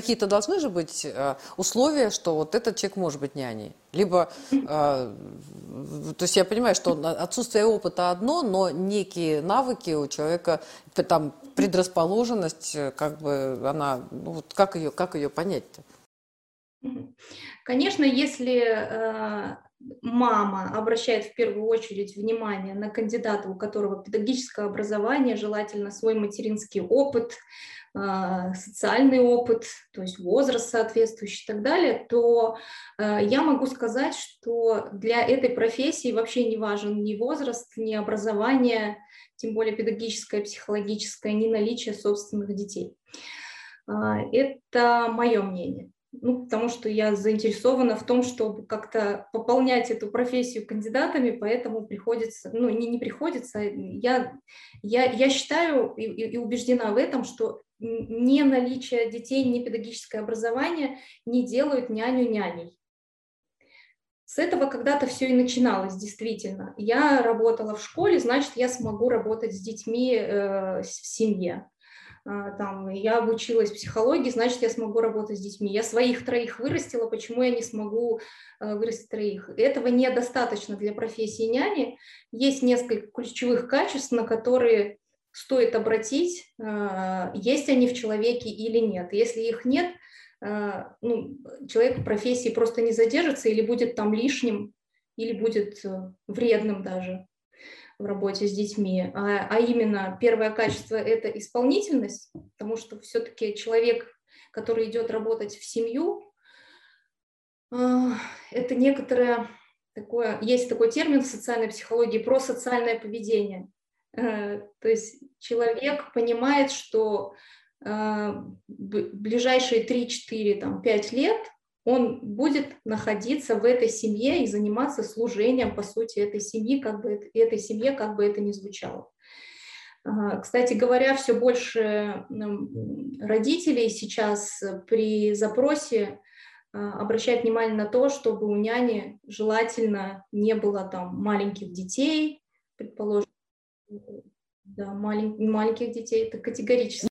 какие-то должны же быть э, условия, что вот этот человек может быть няней. Либо, э, то есть я понимаю, что отсутствие опыта одно, но некие навыки у человека, там предрасположенность, как бы она, ну вот как ее, как ее понять-то? Конечно, если э, мама обращает в первую очередь внимание на кандидата, у которого педагогическое образование, желательно свой материнский опыт, э, социальный опыт, то есть возраст соответствующий и так далее, то э, я могу сказать, что для этой профессии вообще не важен ни возраст, ни образование, тем более педагогическое, психологическое, ни наличие собственных детей. Это мое мнение ну, потому что я заинтересована в том, чтобы как-то пополнять эту профессию кандидатами, поэтому приходится, ну, не, не приходится, я, я, я считаю и, и убеждена в этом, что не наличие детей, не педагогическое образование не делают няню няней. С этого когда-то все и начиналось, действительно. Я работала в школе, значит, я смогу работать с детьми э, в семье. А, там, я обучилась психологии, значит, я смогу работать с детьми. Я своих троих вырастила, почему я не смогу э, вырастить троих? Этого недостаточно для профессии няни. Есть несколько ключевых качеств, на которые стоит обратить, а, есть они в человеке или нет. Если их нет, а, ну, человек в профессии просто не задержится или будет там лишним, или будет э, вредным даже в работе с детьми, а, а именно первое качество – это исполнительность, потому что все-таки человек, который идет работать в семью, а, это некоторое такое, есть такой термин в социальной психологии про социальное поведение. А, то есть человек понимает, что а, ближайшие 3, 4, там, 5 лет он будет находиться в этой семье и заниматься служением, по сути, этой семьи, как бы это, этой семье, как бы это ни звучало. Кстати говоря, все больше родителей сейчас при запросе а, обращают внимание на то, чтобы у няни желательно не было там маленьких детей, предположим, да, малень, маленьких детей, это категорически